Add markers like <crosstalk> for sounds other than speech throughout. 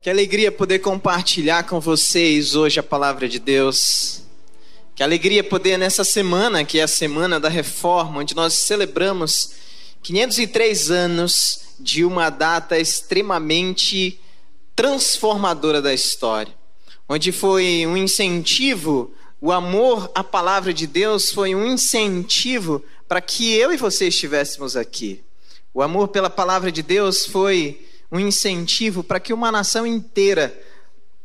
Que alegria poder compartilhar com vocês hoje a palavra de Deus. Que alegria poder nessa semana, que é a semana da reforma, onde nós celebramos 503 anos de uma data extremamente transformadora da história, onde foi um incentivo, o amor à palavra de Deus foi um incentivo para que eu e você estivéssemos aqui. O amor pela palavra de Deus foi um incentivo para que uma nação inteira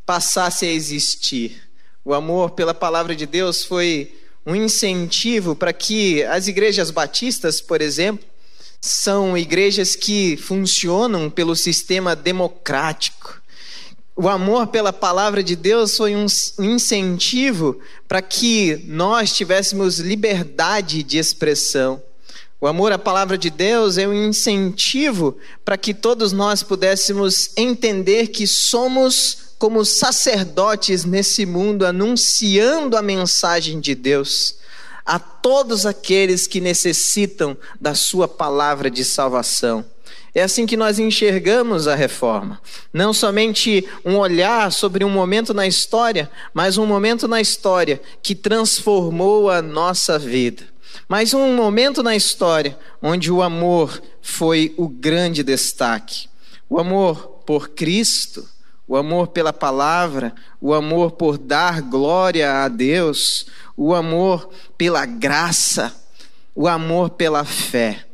passasse a existir. O amor pela palavra de Deus foi um incentivo para que as igrejas batistas, por exemplo, são igrejas que funcionam pelo sistema democrático. O amor pela palavra de Deus foi um incentivo para que nós tivéssemos liberdade de expressão. O amor à palavra de Deus é um incentivo para que todos nós pudéssemos entender que somos como sacerdotes nesse mundo, anunciando a mensagem de Deus a todos aqueles que necessitam da Sua palavra de salvação. É assim que nós enxergamos a reforma. Não somente um olhar sobre um momento na história, mas um momento na história que transformou a nossa vida. Mas um momento na história onde o amor foi o grande destaque. O amor por Cristo, o amor pela palavra, o amor por dar glória a Deus, o amor pela graça, o amor pela fé.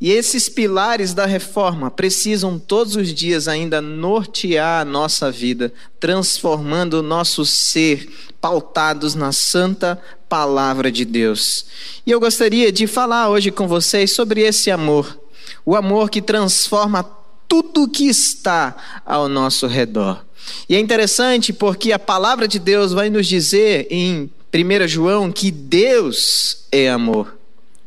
E esses pilares da reforma precisam todos os dias ainda nortear a nossa vida, transformando o nosso ser pautados na santa palavra de Deus. E eu gostaria de falar hoje com vocês sobre esse amor, o amor que transforma tudo que está ao nosso redor. E é interessante porque a palavra de Deus vai nos dizer em 1 João que Deus é amor.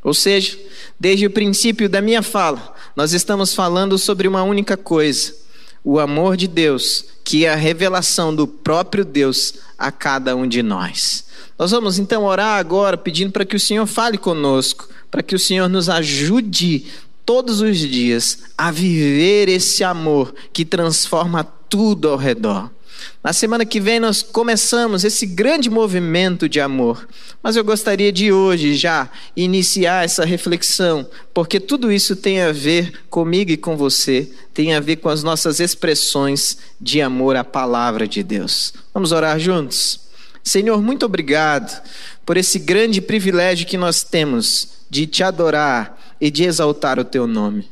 Ou seja, desde o princípio da minha fala, nós estamos falando sobre uma única coisa: o amor de Deus, que é a revelação do próprio Deus a cada um de nós. Nós vamos então orar agora pedindo para que o Senhor fale conosco, para que o Senhor nos ajude todos os dias a viver esse amor que transforma tudo ao redor. Na semana que vem nós começamos esse grande movimento de amor, mas eu gostaria de hoje já iniciar essa reflexão, porque tudo isso tem a ver comigo e com você, tem a ver com as nossas expressões de amor à palavra de Deus. Vamos orar juntos? Senhor, muito obrigado por esse grande privilégio que nós temos de te adorar e de exaltar o teu nome.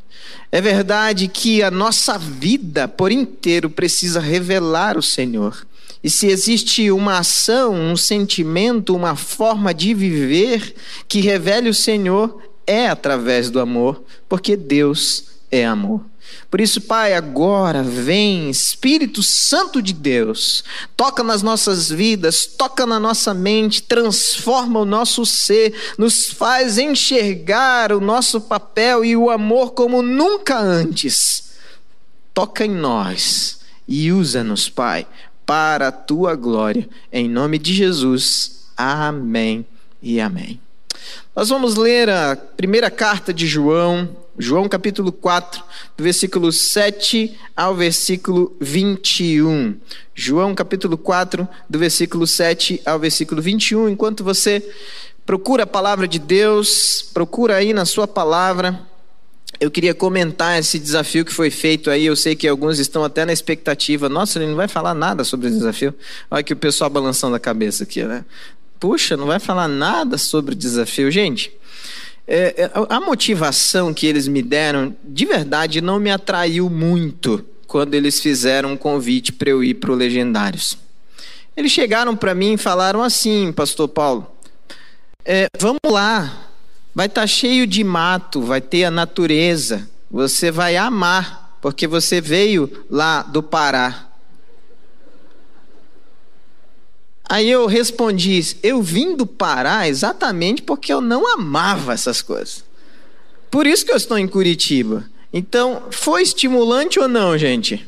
É verdade que a nossa vida por inteiro precisa revelar o Senhor. E se existe uma ação, um sentimento, uma forma de viver que revele o Senhor, é através do amor, porque Deus é amor. Por isso, Pai, agora vem Espírito Santo de Deus, toca nas nossas vidas, toca na nossa mente, transforma o nosso ser, nos faz enxergar o nosso papel e o amor como nunca antes. Toca em nós e usa-nos, Pai, para a tua glória. Em nome de Jesus. Amém e amém. Nós vamos ler a primeira carta de João, João capítulo 4, do versículo 7 ao versículo 21. João capítulo 4, do versículo 7 ao versículo 21. Enquanto você procura a palavra de Deus, procura aí na sua palavra. Eu queria comentar esse desafio que foi feito aí. Eu sei que alguns estão até na expectativa. Nossa, ele não vai falar nada sobre o desafio. Olha que o pessoal balançando a cabeça aqui, né? Puxa, não vai falar nada sobre o desafio. Gente, é, é, a motivação que eles me deram, de verdade, não me atraiu muito quando eles fizeram um convite para eu ir para o Legendários. Eles chegaram para mim e falaram assim, Pastor Paulo: é, vamos lá, vai estar tá cheio de mato, vai ter a natureza, você vai amar, porque você veio lá do Pará. Aí eu respondi: eu vim do Pará exatamente porque eu não amava essas coisas. Por isso que eu estou em Curitiba. Então, foi estimulante ou não, gente?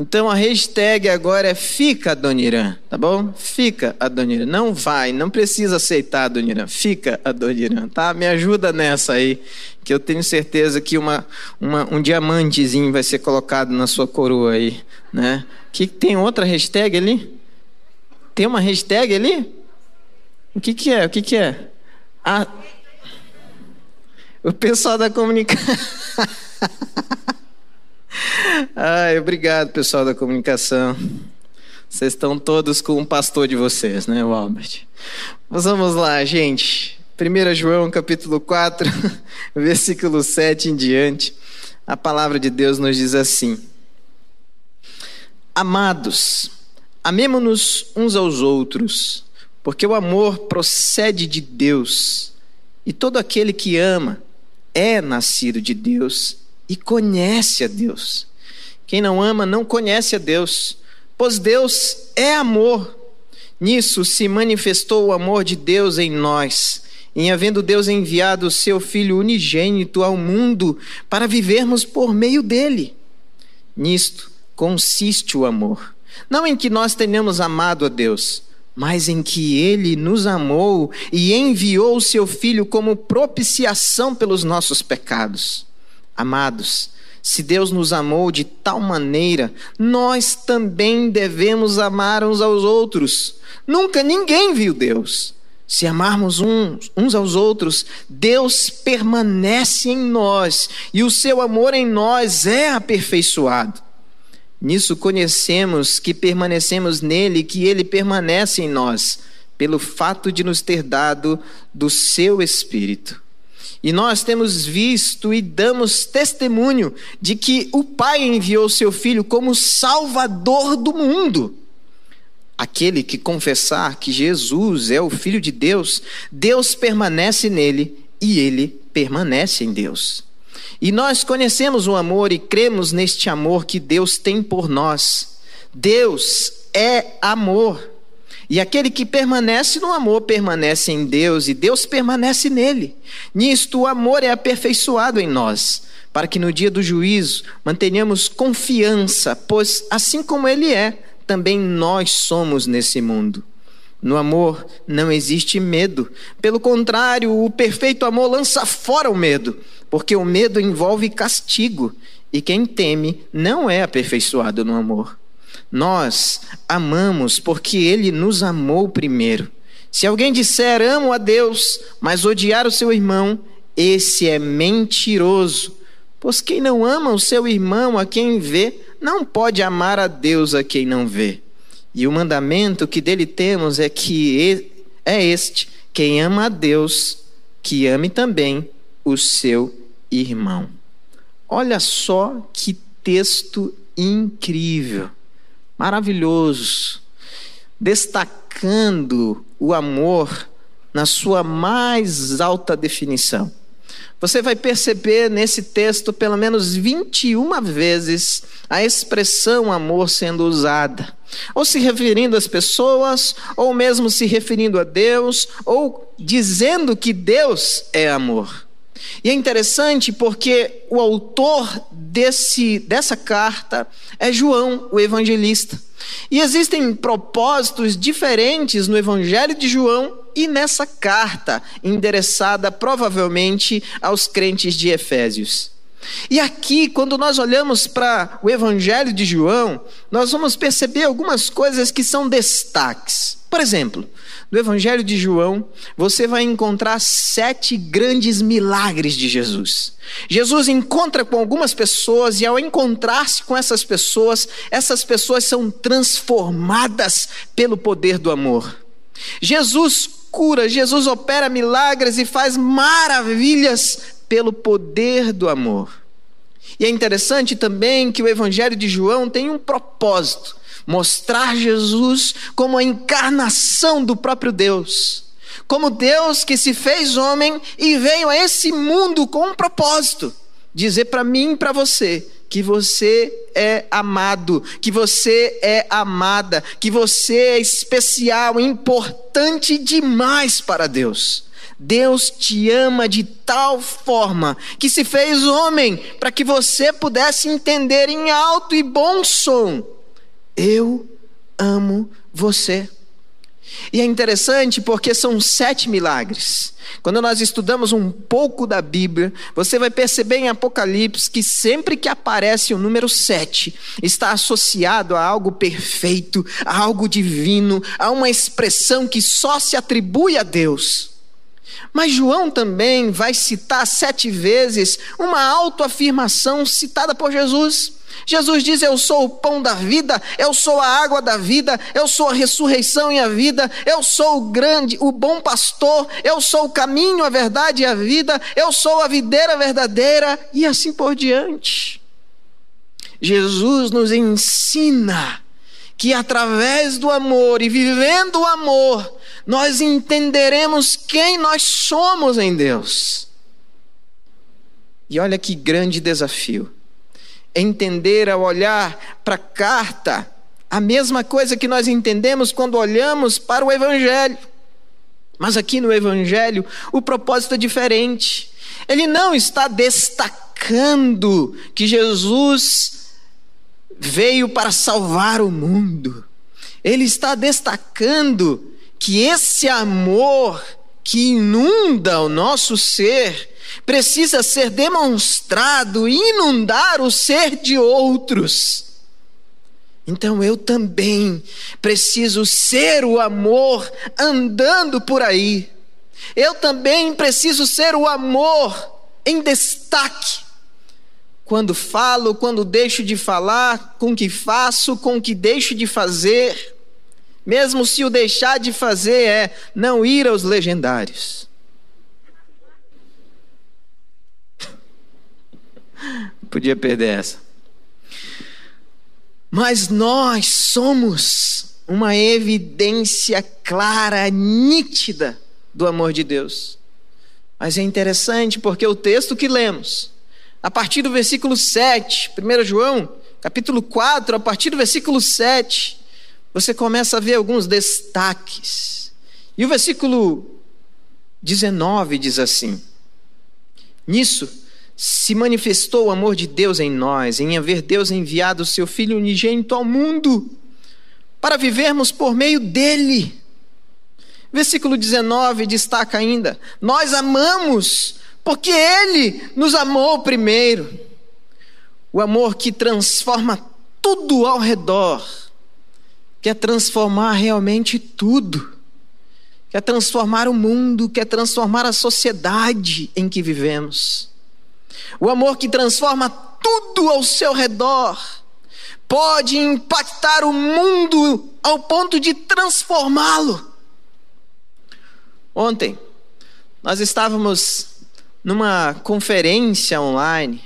Então a hashtag agora é fica Adoniran, tá bom? Fica Adoniran. Não vai, não precisa aceitar Adoniran. Fica Adoniran, tá? Me ajuda nessa aí, que eu tenho certeza que uma, uma, um diamantezinho vai ser colocado na sua coroa aí, Né? Que tem outra hashtag ali? Tem uma hashtag ali? O que, que é? O que, que é? Ah, o pessoal da comunicação. <laughs> Ai, obrigado, pessoal da comunicação. Vocês estão todos com o pastor de vocês, né, Albert? Mas vamos lá, gente. 1 João capítulo 4, <laughs> versículo 7 em diante. A palavra de Deus nos diz assim: Amados, amemo-nos uns aos outros, porque o amor procede de Deus, e todo aquele que ama é nascido de Deus e conhece a Deus. Quem não ama não conhece a Deus, pois Deus é amor. Nisso se manifestou o amor de Deus em nós, em havendo Deus enviado o seu Filho unigênito ao mundo para vivermos por meio dele. Nisto consiste o amor. Não em que nós tenhamos amado a Deus, mas em que ele nos amou e enviou o seu Filho como propiciação pelos nossos pecados. Amados, se Deus nos amou de tal maneira, nós também devemos amar uns aos outros. Nunca ninguém viu Deus. Se amarmos uns, uns aos outros, Deus permanece em nós e o seu amor em nós é aperfeiçoado. Nisso conhecemos que permanecemos nele que ele permanece em nós, pelo fato de nos ter dado do seu Espírito. E nós temos visto e damos testemunho de que o Pai enviou seu Filho como Salvador do mundo. Aquele que confessar que Jesus é o Filho de Deus, Deus permanece nele e ele permanece em Deus. E nós conhecemos o amor e cremos neste amor que Deus tem por nós. Deus é amor. E aquele que permanece no amor permanece em Deus e Deus permanece nele. Nisto o amor é aperfeiçoado em nós, para que no dia do juízo mantenhamos confiança, pois assim como ele é, também nós somos nesse mundo. No amor não existe medo. Pelo contrário, o perfeito amor lança fora o medo, porque o medo envolve castigo, e quem teme não é aperfeiçoado no amor. Nós amamos porque ele nos amou primeiro. Se alguém disser amo a Deus, mas odiar o seu irmão, esse é mentiroso. Pois quem não ama o seu irmão a quem vê, não pode amar a Deus a quem não vê. E o mandamento que dele temos é que é este: quem ama a Deus, que ame também o seu irmão. Olha só que texto incrível, maravilhoso, destacando o amor na sua mais alta definição. Você vai perceber nesse texto pelo menos 21 vezes a expressão amor sendo usada, ou se referindo às pessoas, ou mesmo se referindo a Deus, ou dizendo que Deus é amor. E é interessante porque o autor desse, dessa carta é João, o evangelista. E existem propósitos diferentes no Evangelho de João e nessa carta, endereçada provavelmente aos crentes de Efésios. E aqui, quando nós olhamos para o Evangelho de João, nós vamos perceber algumas coisas que são destaques. Por exemplo, no Evangelho de João, você vai encontrar sete grandes milagres de Jesus. Jesus encontra com algumas pessoas e, ao encontrar-se com essas pessoas, essas pessoas são transformadas pelo poder do amor. Jesus cura, Jesus opera milagres e faz maravilhas pelo poder do amor. E é interessante também que o Evangelho de João tem um propósito mostrar Jesus como a encarnação do próprio Deus, como Deus que se fez homem e veio a esse mundo com um propósito: dizer para mim e para você que você é amado, que você é amada, que você é especial, importante demais para Deus. Deus te ama de tal forma que se fez homem para que você pudesse entender em alto e bom som eu amo você. E é interessante porque são sete milagres. Quando nós estudamos um pouco da Bíblia, você vai perceber em Apocalipse que sempre que aparece o número sete, está associado a algo perfeito, a algo divino, a uma expressão que só se atribui a Deus. Mas João também vai citar sete vezes uma autoafirmação citada por Jesus. Jesus diz: Eu sou o pão da vida, eu sou a água da vida, eu sou a ressurreição e a vida, eu sou o grande, o bom pastor, eu sou o caminho, a verdade e a vida, eu sou a videira verdadeira e assim por diante. Jesus nos ensina que através do amor e vivendo o amor, nós entenderemos quem nós somos em Deus. E olha que grande desafio entender ao olhar para a carta a mesma coisa que nós entendemos quando olhamos para o Evangelho. Mas aqui no Evangelho, o propósito é diferente. Ele não está destacando que Jesus veio para salvar o mundo. Ele está destacando que esse amor que inunda o nosso ser precisa ser demonstrado inundar o ser de outros. Então eu também preciso ser o amor andando por aí. Eu também preciso ser o amor em destaque. Quando falo, quando deixo de falar, com o que faço, com o que deixo de fazer. Mesmo se o deixar de fazer é não ir aos legendários. <laughs> Podia perder essa. Mas nós somos uma evidência clara, nítida do amor de Deus. Mas é interessante porque o texto que lemos, a partir do versículo 7, 1 João, capítulo 4, a partir do versículo 7, você começa a ver alguns destaques. E o versículo 19 diz assim: Nisso se manifestou o amor de Deus em nós, em haver Deus enviado o seu Filho unigênito ao mundo, para vivermos por meio dele. Versículo 19 destaca ainda: Nós amamos, porque ele nos amou primeiro. O amor que transforma tudo ao redor, quer transformar realmente tudo, quer transformar o mundo, quer transformar a sociedade em que vivemos. O amor que transforma tudo ao seu redor pode impactar o mundo ao ponto de transformá-lo. Ontem, nós estávamos numa conferência online,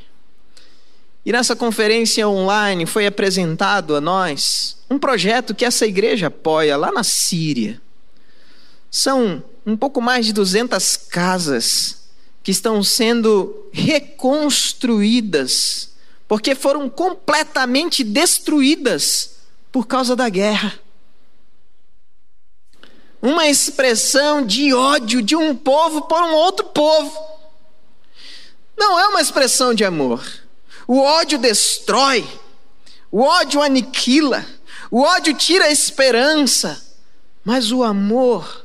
e nessa conferência online foi apresentado a nós um projeto que essa igreja apoia lá na Síria. São um pouco mais de 200 casas que estão sendo reconstruídas, porque foram completamente destruídas por causa da guerra. Uma expressão de ódio de um povo por um outro povo. Não é uma expressão de amor. O ódio destrói, o ódio aniquila, o ódio tira a esperança, mas o amor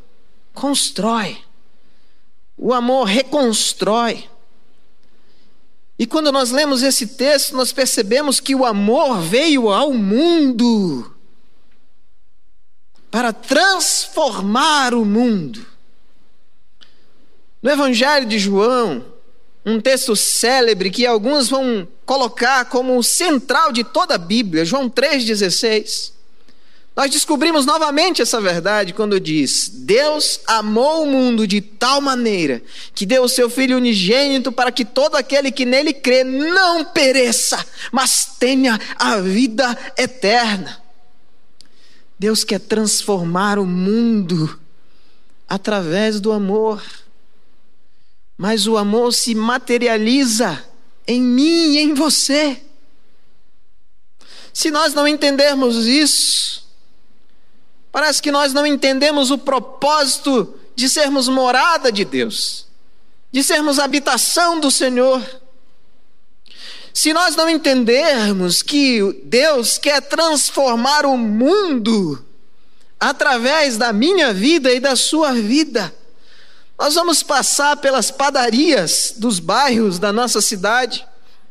constrói. O amor reconstrói. E quando nós lemos esse texto, nós percebemos que o amor veio ao mundo para transformar o mundo. No Evangelho de João, um texto célebre que alguns vão colocar como o central de toda a Bíblia, João 3,16. Nós descobrimos novamente essa verdade quando diz: Deus amou o mundo de tal maneira que deu o seu Filho unigênito para que todo aquele que nele crê não pereça, mas tenha a vida eterna. Deus quer transformar o mundo através do amor, mas o amor se materializa em mim e em você. Se nós não entendermos isso, Parece que nós não entendemos o propósito de sermos morada de Deus, de sermos habitação do Senhor. Se nós não entendermos que Deus quer transformar o mundo através da minha vida e da sua vida. Nós vamos passar pelas padarias dos bairros da nossa cidade,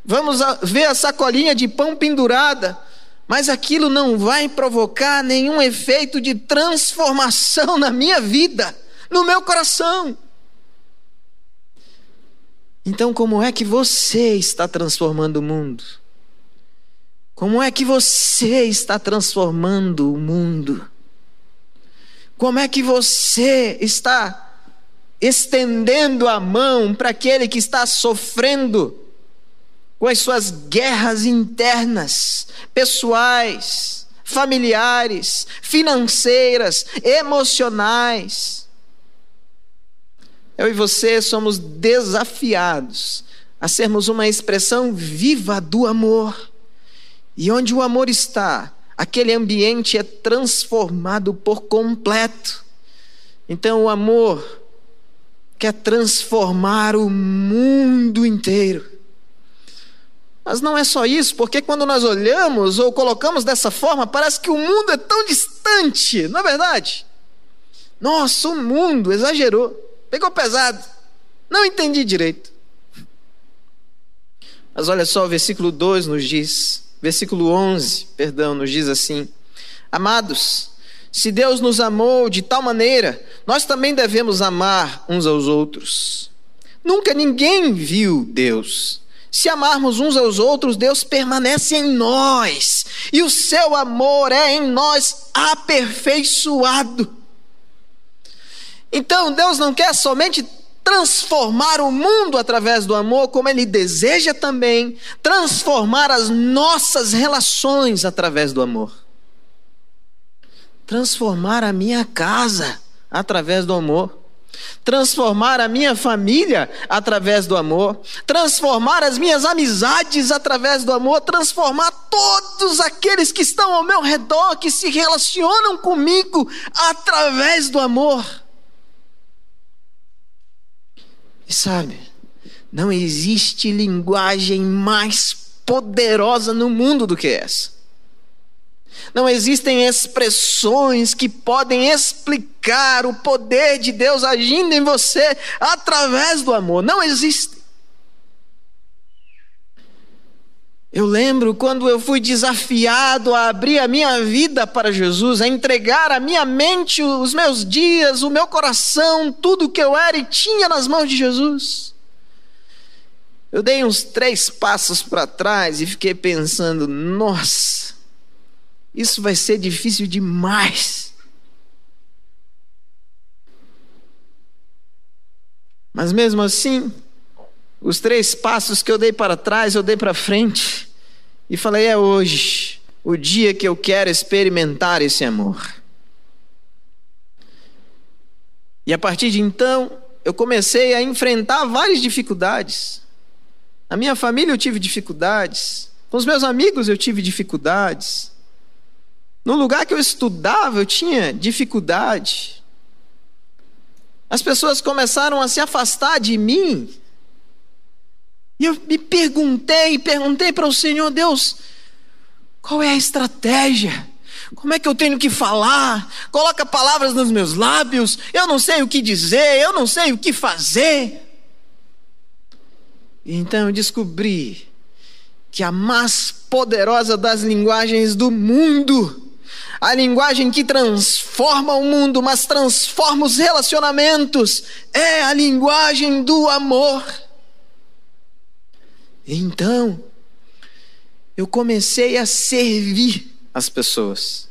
vamos ver a sacolinha de pão pendurada, mas aquilo não vai provocar nenhum efeito de transformação na minha vida, no meu coração. Então, como é que você está transformando o mundo? Como é que você está transformando o mundo? Como é que você está estendendo a mão para aquele que está sofrendo com as suas guerras internas, pessoais, familiares, financeiras, emocionais. Eu e você somos desafiados a sermos uma expressão viva do amor. E onde o amor está, aquele ambiente é transformado por completo. Então, o amor quer transformar o mundo inteiro. Mas não é só isso, porque quando nós olhamos ou colocamos dessa forma, parece que o mundo é tão distante, não é verdade? Nossa, o mundo exagerou, pegou pesado, não entendi direito. Mas olha só, o versículo 2 nos diz, versículo 11, perdão, nos diz assim: Amados, se Deus nos amou de tal maneira, nós também devemos amar uns aos outros. Nunca ninguém viu Deus. Se amarmos uns aos outros, Deus permanece em nós, e o seu amor é em nós aperfeiçoado. Então, Deus não quer somente transformar o mundo através do amor, como Ele deseja também transformar as nossas relações através do amor transformar a minha casa através do amor, transformar a minha família através do amor, transformar as minhas amizades através do amor, transformar todos aqueles que estão ao meu redor, que se relacionam comigo através do amor. E sabe, não existe linguagem mais poderosa no mundo do que essa. Não existem expressões que podem explicar o poder de Deus agindo em você através do amor. Não existem. Eu lembro quando eu fui desafiado a abrir a minha vida para Jesus, a entregar a minha mente, os meus dias, o meu coração, tudo que eu era e tinha nas mãos de Jesus. Eu dei uns três passos para trás e fiquei pensando: nossa, isso vai ser difícil demais. Mas mesmo assim, os três passos que eu dei para trás, eu dei para frente e falei: é hoje o dia que eu quero experimentar esse amor. E a partir de então, eu comecei a enfrentar várias dificuldades. Na minha família eu tive dificuldades, com os meus amigos eu tive dificuldades. No lugar que eu estudava, eu tinha dificuldade. As pessoas começaram a se afastar de mim. E eu me perguntei, perguntei para o Senhor, Deus, qual é a estratégia? Como é que eu tenho que falar? Coloca palavras nos meus lábios, eu não sei o que dizer, eu não sei o que fazer. Então eu descobri que a mais poderosa das linguagens do mundo a linguagem que transforma o mundo, mas transforma os relacionamentos, é a linguagem do amor. Então, eu comecei a servir as pessoas.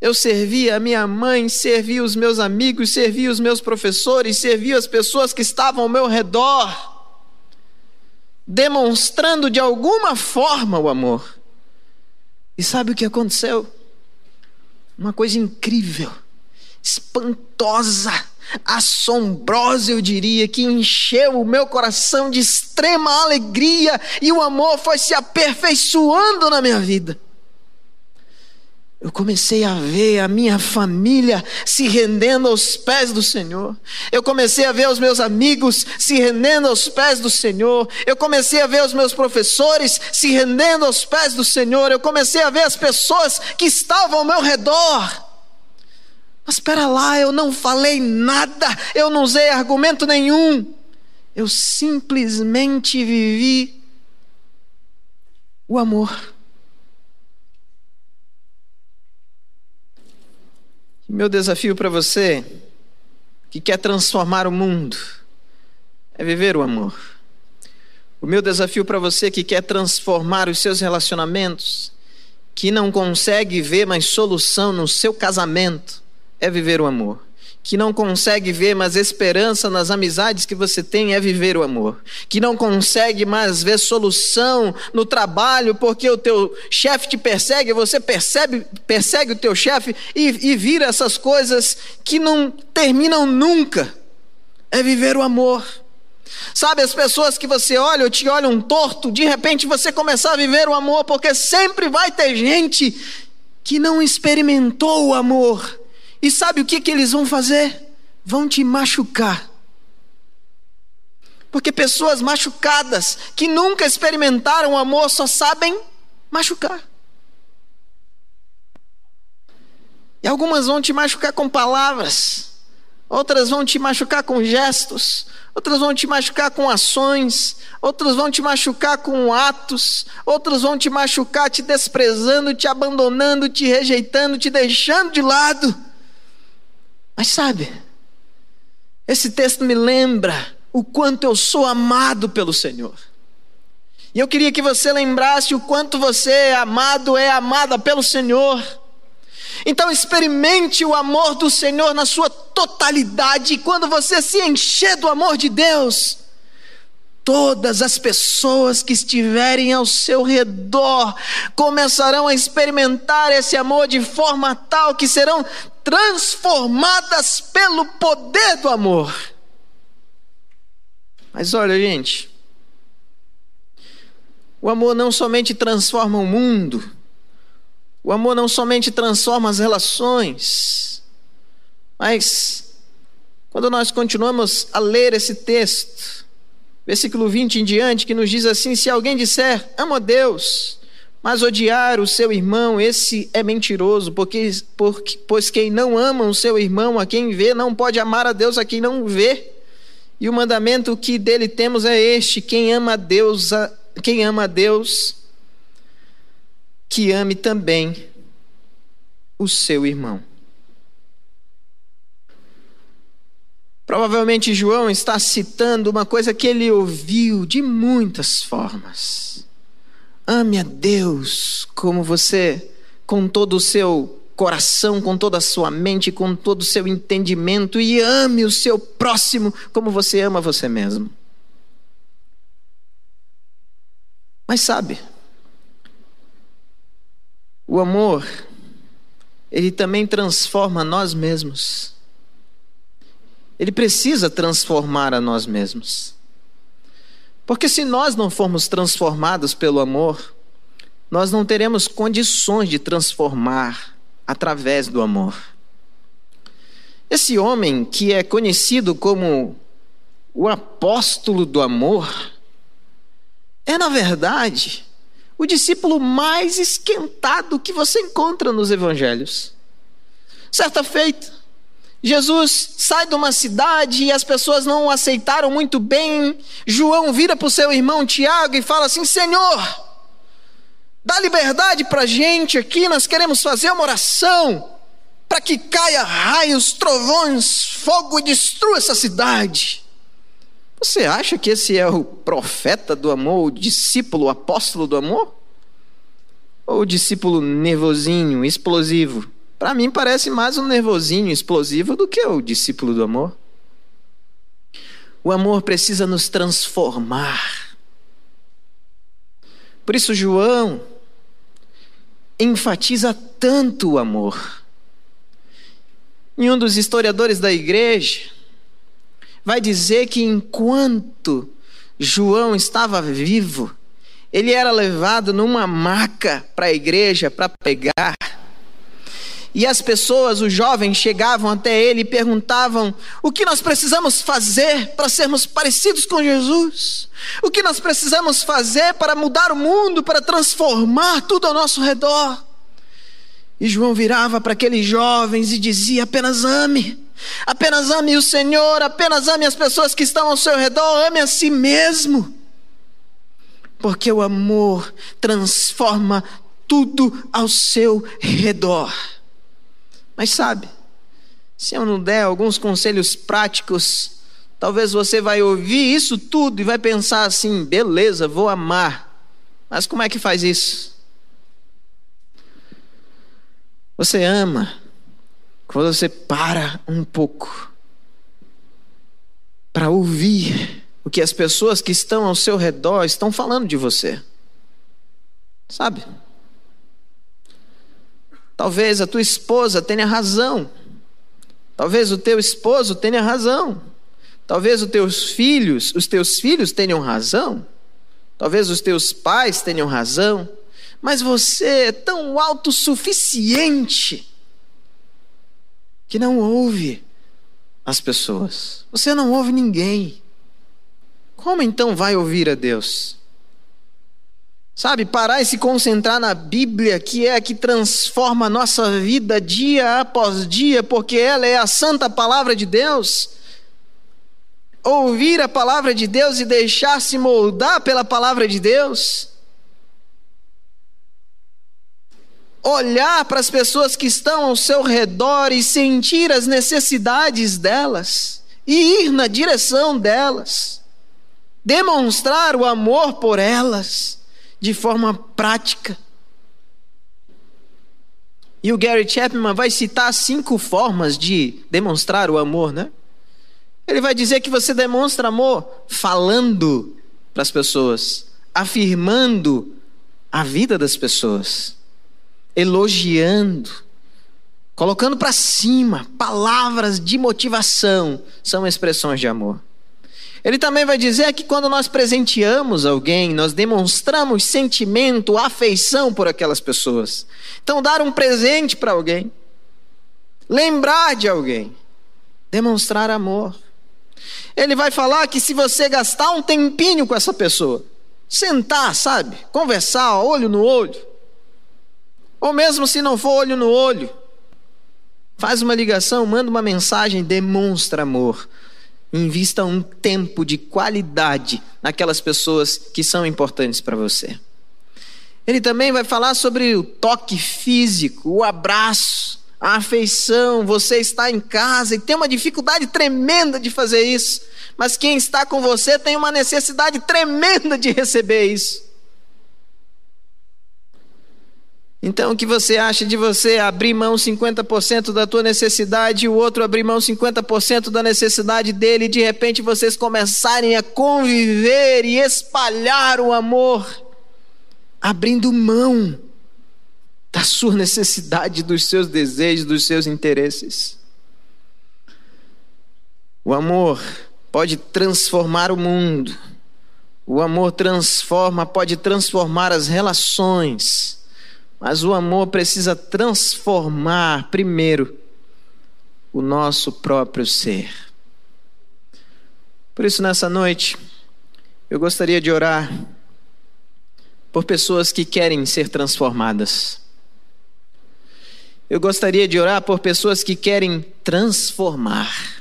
Eu servia a minha mãe, servia os meus amigos, servia os meus professores, servia as pessoas que estavam ao meu redor, demonstrando de alguma forma o amor. E sabe o que aconteceu? Uma coisa incrível, espantosa, assombrosa, eu diria, que encheu o meu coração de extrema alegria e o amor foi se aperfeiçoando na minha vida. Eu comecei a ver a minha família se rendendo aos pés do Senhor. Eu comecei a ver os meus amigos se rendendo aos pés do Senhor. Eu comecei a ver os meus professores se rendendo aos pés do Senhor. Eu comecei a ver as pessoas que estavam ao meu redor Mas espera lá, eu não falei nada, eu não usei argumento nenhum. Eu simplesmente vivi o amor. Meu desafio para você, que quer transformar o mundo, é viver o amor. O meu desafio para você que quer transformar os seus relacionamentos, que não consegue ver mais solução no seu casamento, é viver o amor. Que não consegue ver mais esperança nas amizades que você tem, é viver o amor. Que não consegue mais ver solução no trabalho porque o teu chefe te persegue, você percebe, persegue o teu chefe e, e vira essas coisas que não terminam nunca, é viver o amor. Sabe, as pessoas que você olha ou te olham torto, de repente você começar a viver o amor, porque sempre vai ter gente que não experimentou o amor e sabe o que, que eles vão fazer? Vão te machucar. Porque pessoas machucadas, que nunca experimentaram amor, só sabem machucar. E algumas vão te machucar com palavras, outras vão te machucar com gestos, outras vão te machucar com ações, outras vão te machucar com atos, outras vão te machucar te desprezando, te abandonando, te rejeitando, te deixando de lado. Mas sabe, esse texto me lembra o quanto eu sou amado pelo Senhor. E eu queria que você lembrasse o quanto você é amado, é amada pelo Senhor. Então experimente o amor do Senhor na sua totalidade, e quando você se encher do amor de Deus, todas as pessoas que estiverem ao seu redor começarão a experimentar esse amor de forma tal que serão transformadas pelo poder do amor. Mas olha, gente, o amor não somente transforma o mundo, o amor não somente transforma as relações, mas quando nós continuamos a ler esse texto, versículo 20 em diante, que nos diz assim: se alguém disser, amo a Deus, mas odiar o seu irmão, esse é mentiroso, porque, porque, pois quem não ama o seu irmão, a quem vê, não pode amar a Deus a quem não vê. E o mandamento que dele temos é este: quem ama a Deus, a, quem ama a Deus, que ame também o seu irmão. Provavelmente João está citando uma coisa que ele ouviu de muitas formas. Ame a Deus como você, com todo o seu coração, com toda a sua mente, com todo o seu entendimento, e ame o seu próximo como você ama você mesmo. Mas sabe, o amor, ele também transforma nós mesmos. Ele precisa transformar a nós mesmos. Porque se nós não formos transformados pelo amor, nós não teremos condições de transformar através do amor. Esse homem que é conhecido como o apóstolo do amor, é na verdade o discípulo mais esquentado que você encontra nos evangelhos. Certa feita, Jesus sai de uma cidade e as pessoas não o aceitaram muito bem. João vira para o seu irmão Tiago e fala assim: Senhor, dá liberdade para a gente aqui, nós queremos fazer uma oração para que caia raios, trovões, fogo e destrua essa cidade. Você acha que esse é o profeta do amor, o discípulo, o apóstolo do amor? Ou o discípulo nervosinho, explosivo? Para mim parece mais um nervosinho explosivo do que o discípulo do amor. O amor precisa nos transformar. Por isso, João enfatiza tanto o amor. E um dos historiadores da igreja vai dizer que enquanto João estava vivo, ele era levado numa maca para a igreja para pegar e as pessoas, os jovens, chegavam até ele e perguntavam: o que nós precisamos fazer para sermos parecidos com Jesus? O que nós precisamos fazer para mudar o mundo, para transformar tudo ao nosso redor? E João virava para aqueles jovens e dizia: apenas ame, apenas ame o Senhor, apenas ame as pessoas que estão ao seu redor, ame a si mesmo. Porque o amor transforma tudo ao seu redor. Mas sabe, se eu não der alguns conselhos práticos, talvez você vai ouvir isso tudo e vai pensar assim: beleza, vou amar. Mas como é que faz isso? Você ama quando você para um pouco para ouvir o que as pessoas que estão ao seu redor estão falando de você. Sabe? Talvez a tua esposa tenha razão. Talvez o teu esposo tenha razão. Talvez os teus filhos, os teus filhos tenham razão. Talvez os teus pais tenham razão. Mas você é tão autossuficiente que não ouve as pessoas. Você não ouve ninguém. Como então vai ouvir a Deus? Sabe, parar e se concentrar na Bíblia, que é a que transforma a nossa vida dia após dia, porque ela é a santa palavra de Deus. Ouvir a palavra de Deus e deixar-se moldar pela palavra de Deus. Olhar para as pessoas que estão ao seu redor e sentir as necessidades delas, e ir na direção delas, demonstrar o amor por elas de forma prática. E o Gary Chapman vai citar cinco formas de demonstrar o amor, né? Ele vai dizer que você demonstra amor falando para as pessoas, afirmando a vida das pessoas, elogiando, colocando para cima palavras de motivação, são expressões de amor. Ele também vai dizer que quando nós presenteamos alguém, nós demonstramos sentimento, afeição por aquelas pessoas. Então, dar um presente para alguém, lembrar de alguém, demonstrar amor. Ele vai falar que se você gastar um tempinho com essa pessoa, sentar, sabe, conversar, olho no olho, ou mesmo se não for olho no olho, faz uma ligação, manda uma mensagem, demonstra amor. Invista um tempo de qualidade naquelas pessoas que são importantes para você. Ele também vai falar sobre o toque físico, o abraço, a afeição. Você está em casa e tem uma dificuldade tremenda de fazer isso, mas quem está com você tem uma necessidade tremenda de receber isso. Então, o que você acha de você abrir mão 50% da tua necessidade e o outro abrir mão 50% da necessidade dele e de repente vocês começarem a conviver e espalhar o amor, abrindo mão da sua necessidade, dos seus desejos, dos seus interesses. O amor pode transformar o mundo. O amor transforma, pode transformar as relações mas o amor precisa transformar primeiro o nosso próprio ser. Por isso, nessa noite, eu gostaria de orar por pessoas que querem ser transformadas. Eu gostaria de orar por pessoas que querem transformar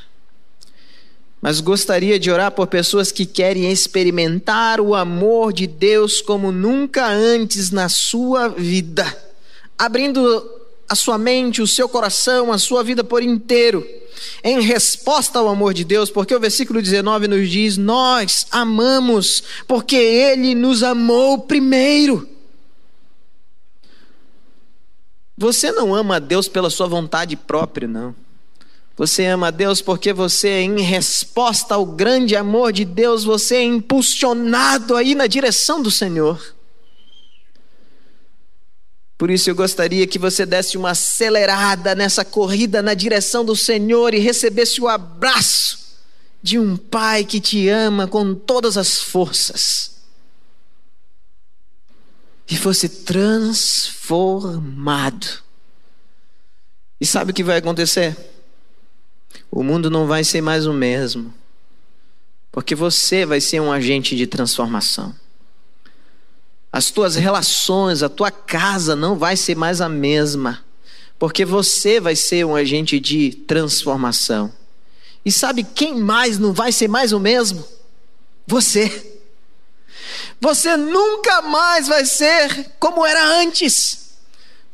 mas gostaria de orar por pessoas que querem experimentar o amor de Deus como nunca antes na sua vida, abrindo a sua mente, o seu coração, a sua vida por inteiro, em resposta ao amor de Deus, porque o versículo 19 nos diz: Nós amamos, porque Ele nos amou primeiro. Você não ama a Deus pela sua vontade própria, não. Você ama Deus porque você, em resposta ao grande amor de Deus, você é impulsionado aí na direção do Senhor. Por isso eu gostaria que você desse uma acelerada nessa corrida na direção do Senhor e recebesse o abraço de um Pai que te ama com todas as forças. E fosse transformado. E sabe o que vai acontecer? O mundo não vai ser mais o mesmo. Porque você vai ser um agente de transformação. As tuas relações, a tua casa não vai ser mais a mesma. porque você vai ser um agente de transformação. E sabe quem mais não vai ser mais o mesmo? Você. Você nunca mais vai ser como era antes.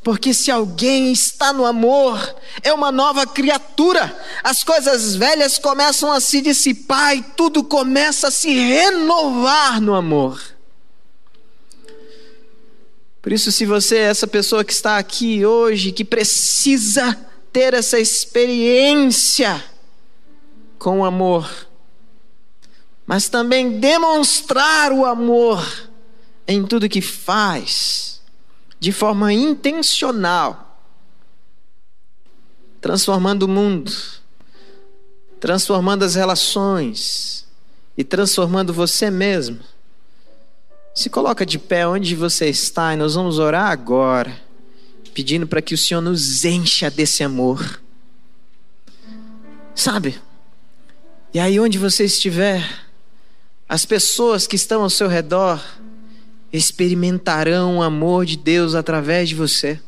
Porque se alguém está no amor, é uma nova criatura. As coisas velhas começam a se dissipar e tudo começa a se renovar no amor. Por isso, se você é essa pessoa que está aqui hoje, que precisa ter essa experiência com o amor, mas também demonstrar o amor em tudo que faz, de forma intencional, transformando o mundo, transformando as relações e transformando você mesmo. Se coloca de pé onde você está e nós vamos orar agora, pedindo para que o Senhor nos encha desse amor. Sabe? E aí onde você estiver, as pessoas que estão ao seu redor experimentarão o amor de Deus através de você.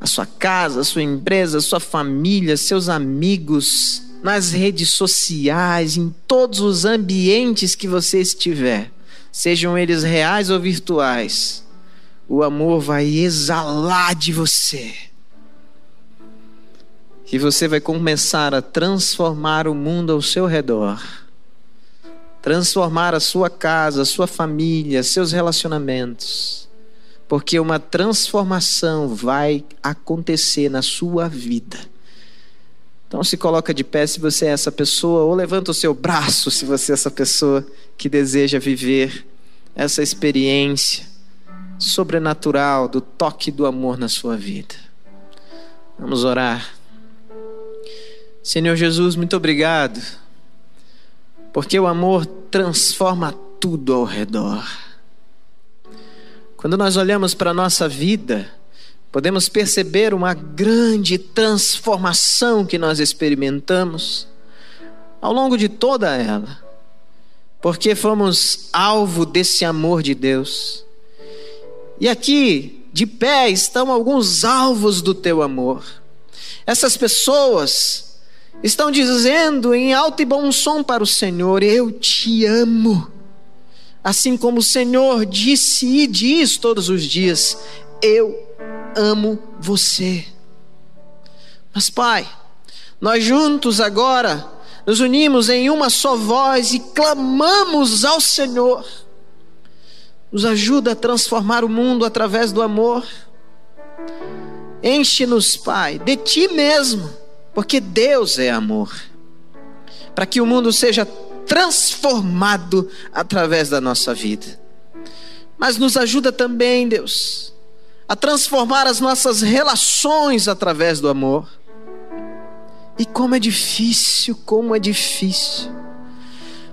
A sua casa, a sua empresa, a sua família, seus amigos, nas redes sociais, em todos os ambientes que você estiver, sejam eles reais ou virtuais, o amor vai exalar de você. E você vai começar a transformar o mundo ao seu redor. Transformar a sua casa, a sua família, seus relacionamentos. Porque uma transformação vai acontecer na sua vida então se coloca de pé se você é essa pessoa, ou levanta o seu braço se você é essa pessoa que deseja viver essa experiência sobrenatural do toque do amor na sua vida. Vamos orar. Senhor Jesus, muito obrigado, porque o amor transforma tudo ao redor. Quando nós olhamos para a nossa vida, podemos perceber uma grande transformação que nós experimentamos ao longo de toda ela, porque fomos alvo desse amor de Deus. E aqui, de pé, estão alguns alvos do teu amor. Essas pessoas estão dizendo em alto e bom som para o Senhor: Eu te amo. Assim como o Senhor disse e diz todos os dias: Eu amo você. Mas, Pai, nós juntos agora nos unimos em uma só voz e clamamos ao Senhor. Nos ajuda a transformar o mundo através do amor. Enche-nos, Pai, de Ti mesmo, porque Deus é amor. Para que o mundo seja transformado através da nossa vida. Mas nos ajuda também, Deus, a transformar as nossas relações através do amor. E como é difícil, como é difícil.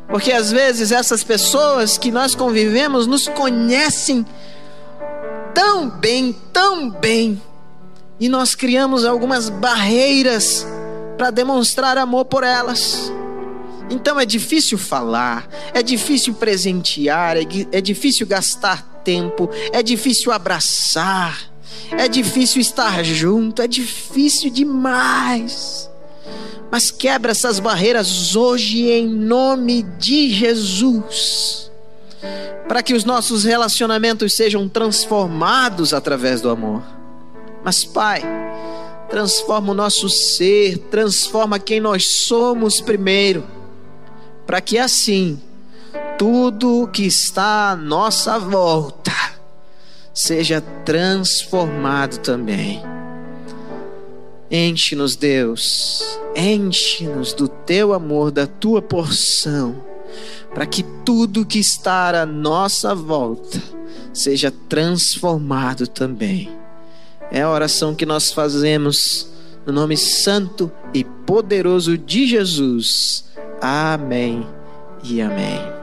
Porque às vezes essas pessoas que nós convivemos nos conhecem tão bem, tão bem, e nós criamos algumas barreiras para demonstrar amor por elas. Então é difícil falar, é difícil presentear, é, é difícil gastar tempo, é difícil abraçar, é difícil estar junto, é difícil demais. Mas quebra essas barreiras hoje em nome de Jesus. Para que os nossos relacionamentos sejam transformados através do amor. Mas, Pai, transforma o nosso ser, transforma quem nós somos primeiro, para que assim tudo que está à nossa volta seja transformado também. Enche-nos, Deus, enche-nos do teu amor, da tua porção, para que tudo que está à nossa volta seja transformado também. É a oração que nós fazemos no nome santo e poderoso de Jesus. Amém e amém.